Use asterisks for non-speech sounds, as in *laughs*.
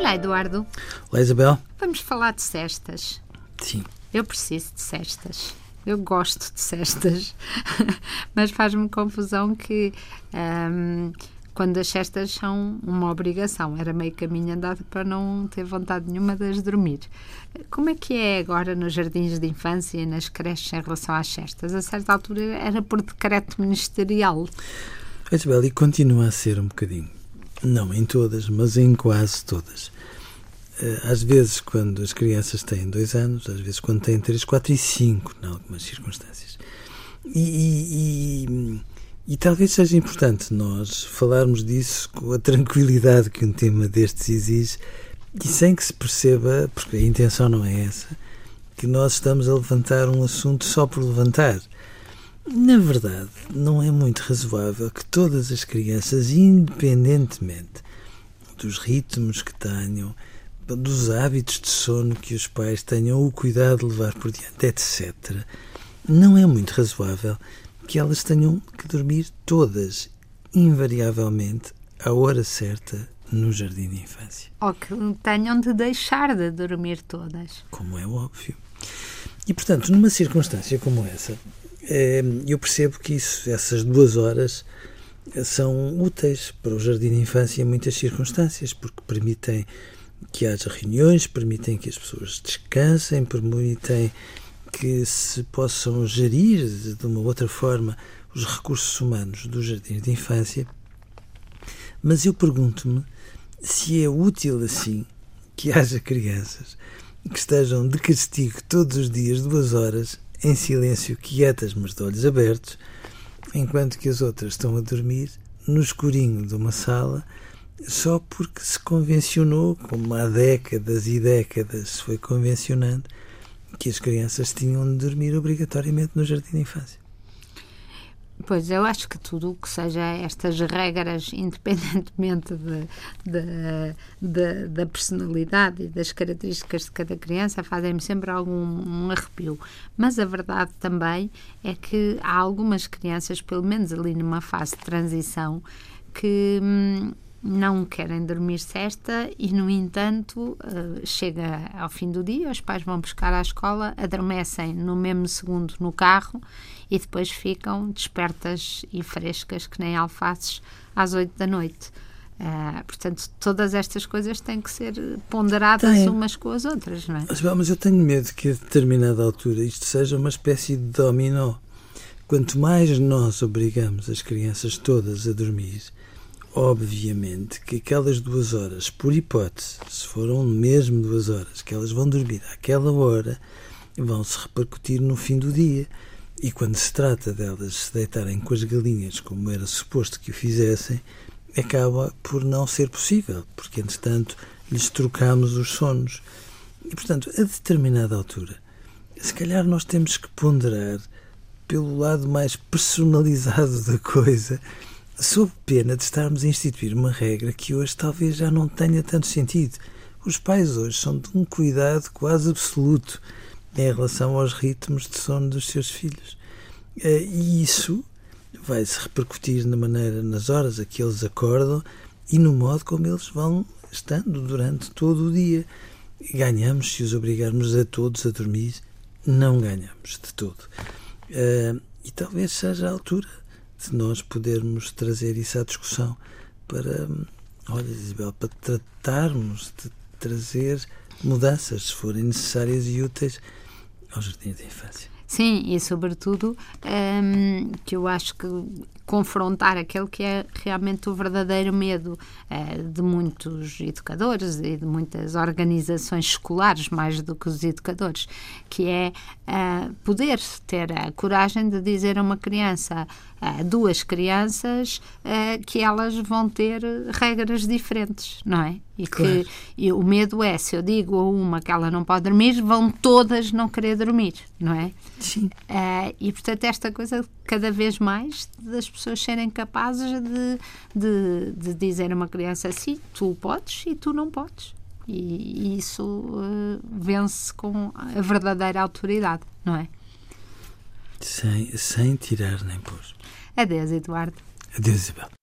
Olá, Eduardo. Olá, Isabel. Vamos falar de cestas. Sim. Eu preciso de cestas. Eu gosto de cestas, *laughs* mas faz-me confusão que hum, quando as cestas são uma obrigação, era meio caminho andado para não ter vontade nenhuma de as dormir. Como é que é agora nos jardins de infância e nas creches em relação às cestas? A certa altura era por decreto ministerial. Isabel, e continua a ser um bocadinho. Não em todas, mas em quase todas. Eh, às vezes, quando as crianças têm dois anos, às vezes, quando têm três, quatro e cinco, em algumas circunstâncias. E, e, e, e, talvez seja importante nós falarmos disso com a tranquilidade que um tema destes exige e sem que se perceba, porque a intenção não é essa, que nós estamos a levantar um assunto só por levantar. Na verdade, não é muito razoável que todas as crianças, independentemente dos ritmos que tenham, dos hábitos de sono que os pais tenham o cuidado de levar por diante, etc., não é muito razoável que elas tenham que dormir todas, invariavelmente, à hora certa, no jardim de infância. Ou que tenham de deixar de dormir todas. Como é óbvio. E, portanto, numa circunstância como essa, eu percebo que isso, essas duas horas são úteis para o jardim de infância em muitas circunstâncias, porque permitem que haja reuniões, permitem que as pessoas descansem, permitem que se possam gerir de uma outra forma os recursos humanos dos jardins de infância. Mas eu pergunto-me se é útil assim que haja crianças que estejam de castigo todos os dias duas horas em silêncio, quietas, mas de olhos abertos, enquanto que as outras estão a dormir no escurinho de uma sala só porque se convencionou, como há décadas e décadas se foi convencionando, que as crianças tinham de dormir obrigatoriamente no jardim de infância. Pois, eu acho que tudo o que seja estas regras, *laughs* independentemente de, de, de, da personalidade e das características de cada criança, fazem-me sempre algum um arrepio. Mas a verdade também é que há algumas crianças, pelo menos ali numa fase de transição, que. Hum, não querem dormir cesta e, no entanto, uh, chega ao fim do dia, os pais vão buscar à escola, adormecem no mesmo segundo no carro e depois ficam despertas e frescas que nem alfaces às oito da noite. Uh, portanto, todas estas coisas têm que ser ponderadas Tem. umas com as outras, não é? Mas, mas eu tenho medo que a determinada altura isto seja uma espécie de dominó. Quanto mais nós obrigamos as crianças todas a dormir, obviamente que aquelas duas horas, por hipótese, se foram mesmo duas horas, que elas vão dormir àquela hora, vão se repercutir no fim do dia. E quando se trata delas se deitarem com as galinhas, como era suposto que o fizessem, acaba por não ser possível, porque entretanto lhes trocamos os sonos. E portanto, a determinada altura, se calhar nós temos que ponderar pelo lado mais personalizado *laughs* da coisa sob pena de estarmos a instituir uma regra que hoje talvez já não tenha tanto sentido. Os pais hoje são de um cuidado quase absoluto em relação aos ritmos de sono dos seus filhos. Eh, e isso vai se repercutir na maneira, nas horas a que eles acordam e no modo como eles vão estando durante todo o dia. Ganhamos se os obrigarmos a todos a dormir? Não ganhamos de todo. Eh, e talvez seja a altura de nós podermos trazer isso à discussão para, olha, Isabel, para tratarmos de trazer mudanças, se forem necessárias e úteis, aos jardins de infância. Sim, e sobretudo um, que eu acho que confrontar aquele que é realmente o verdadeiro medo uh, de muitos educadores e de muitas organizações escolares, mais do que os educadores, que é uh, poder ter a coragem de dizer a uma criança uh, duas crianças que elas vão ter regras diferentes, não é? E claro. que e o medo é, se eu digo a uma que ela não pode dormir, vão todas não querer dormir, não é? Sim. E, portanto, esta coisa cada vez mais das pessoas serem capazes de, de, de dizer a uma criança assim, tu podes e tu não podes. E, e isso uh, vence com a verdadeira autoridade, não é? Sem, sem tirar nem pôr. Adeus, Eduardo. Adeus, Isabel.